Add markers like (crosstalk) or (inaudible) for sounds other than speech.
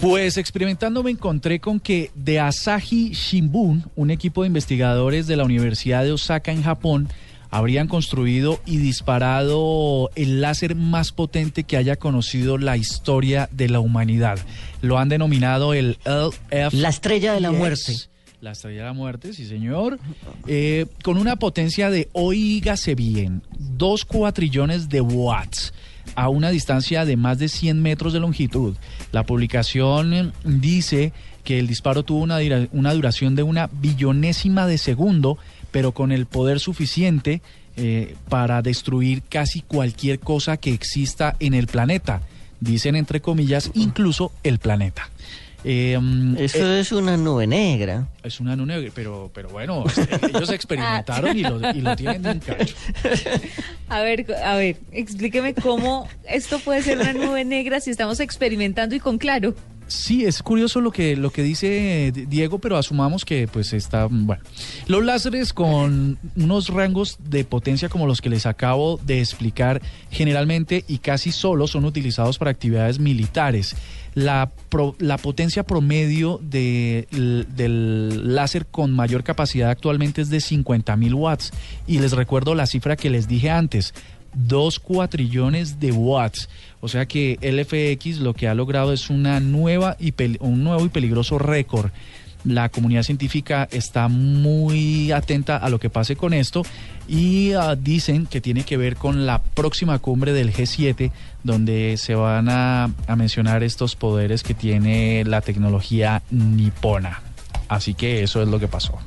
Pues experimentando me encontré con que de Asahi Shimbun, un equipo de investigadores de la Universidad de Osaka en Japón, habrían construido y disparado el láser más potente que haya conocido la historia de la humanidad. Lo han denominado el LF. La estrella de la muerte. La estrella de la muerte, sí señor. Eh, con una potencia de, oígase bien, dos cuatrillones de watts a una distancia de más de 100 metros de longitud. La publicación dice que el disparo tuvo una, una duración de una billonésima de segundo, pero con el poder suficiente eh, para destruir casi cualquier cosa que exista en el planeta. Dicen entre comillas, incluso el planeta. Em, Eso eh, es una nube negra. Es una nube negra, pero, pero bueno, este, (laughs) ellos experimentaron y, lo, y lo tienen bien cacho. A ver, a ver, explíqueme cómo esto puede ser una nube negra si estamos experimentando y con claro. Sí, es curioso lo que, lo que dice Diego, pero asumamos que pues está, bueno. Los láseres con unos rangos de potencia como los que les acabo de explicar, generalmente y casi solo son utilizados para actividades militares. La, la potencia promedio de, del láser con mayor capacidad actualmente es de 50 mil watts. Y les recuerdo la cifra que les dije antes, dos cuatrillones de watts. O sea que LFX lo que ha logrado es una nueva y un nuevo y peligroso récord. La comunidad científica está muy atenta a lo que pase con esto y ah, dicen que tiene que ver con la próxima cumbre del G7 donde se van a mencionar estos poderes que tiene la tecnología nipona. Así que eso es lo que pasó.